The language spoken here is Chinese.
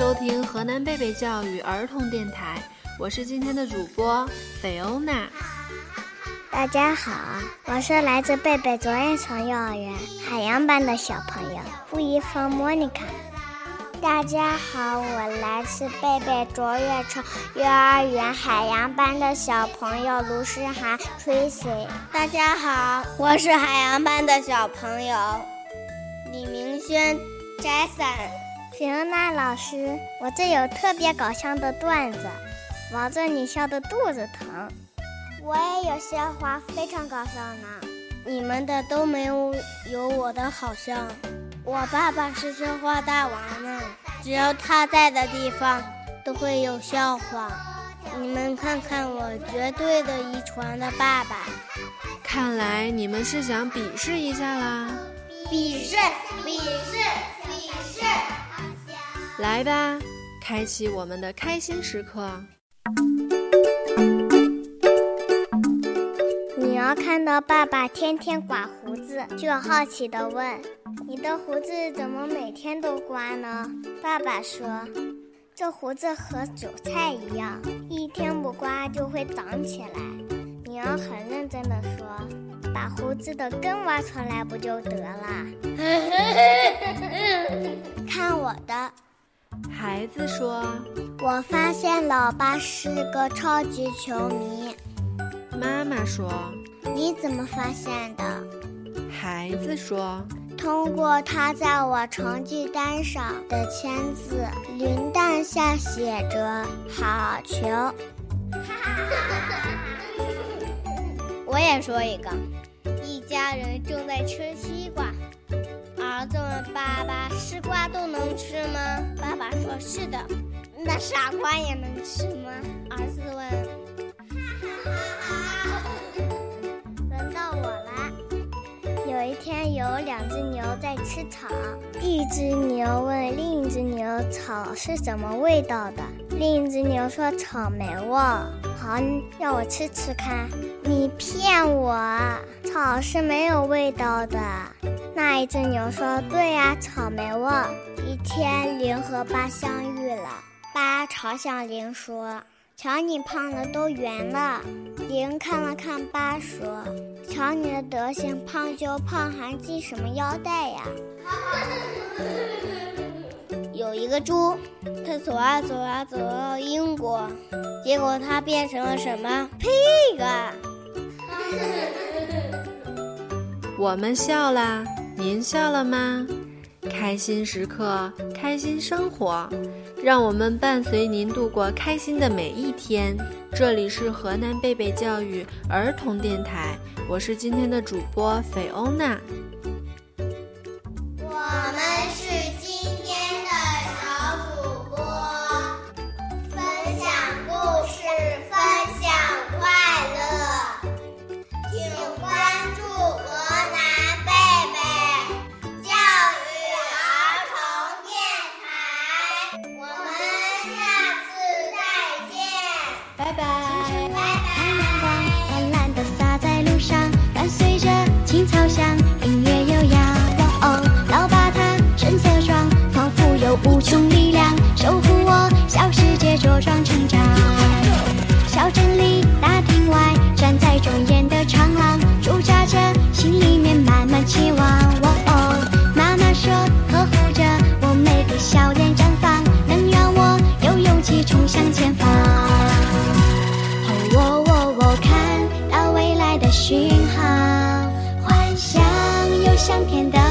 收听河南贝贝教育儿童电台，我是今天的主播菲欧娜。大家好，我是来自贝贝卓越城幼儿园海洋班的小朋友付一峰莫妮卡。大家好，我来自贝贝卓越城幼儿园海洋班的小朋友卢诗涵 Tracy。大家好，我是海洋班的小朋友李明轩 Jason。菲欧娜老师，我这有特别搞笑的段子，望着你笑的肚子疼。我也有笑话，非常搞笑呢。你们的都没有有我的好笑。我爸爸是笑话大王呢，只要他在的地方都会有笑话。你们看看我绝对的遗传的爸爸。看来你们是想比试一下啦？比试，比试。来吧，开启我们的开心时刻。女儿看到爸爸天天刮胡子，就好奇地问：“你的胡子怎么每天都刮呢？”爸爸说：“这胡子和韭菜一样，一天不刮就会长起来。”女儿很认真地说：“把胡子的根挖出来不就得了？” 看我的。孩子说：“我发现老爸是个超级球迷。”妈妈说：“你怎么发现的？”孩子说：“通过他在我成绩单上的签字，铃铛下写着‘好球’。”我也说一个，一家人正在吃西儿子问爸爸：“西瓜都能吃吗？”爸爸说：“是的。”那傻瓜也能吃吗？儿子问。哈哈哈轮到我了。有一天，有两只牛在吃草，一只牛问另一只牛：“草是什么味道的？”另一只牛说：“草莓味。”好，让我吃吃看。你骗我，草是没有味道的。那一只牛说：“对呀，草莓味。”一天，零和八相遇了。八嘲笑零说：“瞧你胖的都圆了。”零看了看八说：“瞧你的德行，胖就胖，还系什么腰带呀？”有一个猪，它走啊走啊走到英国，结果它变成了什么？pig。我们笑啦。您笑了吗？开心时刻，开心生活，让我们伴随您度过开心的每一天。这里是河南贝贝教育儿童电台，我是今天的主播菲欧娜。拜拜。香甜的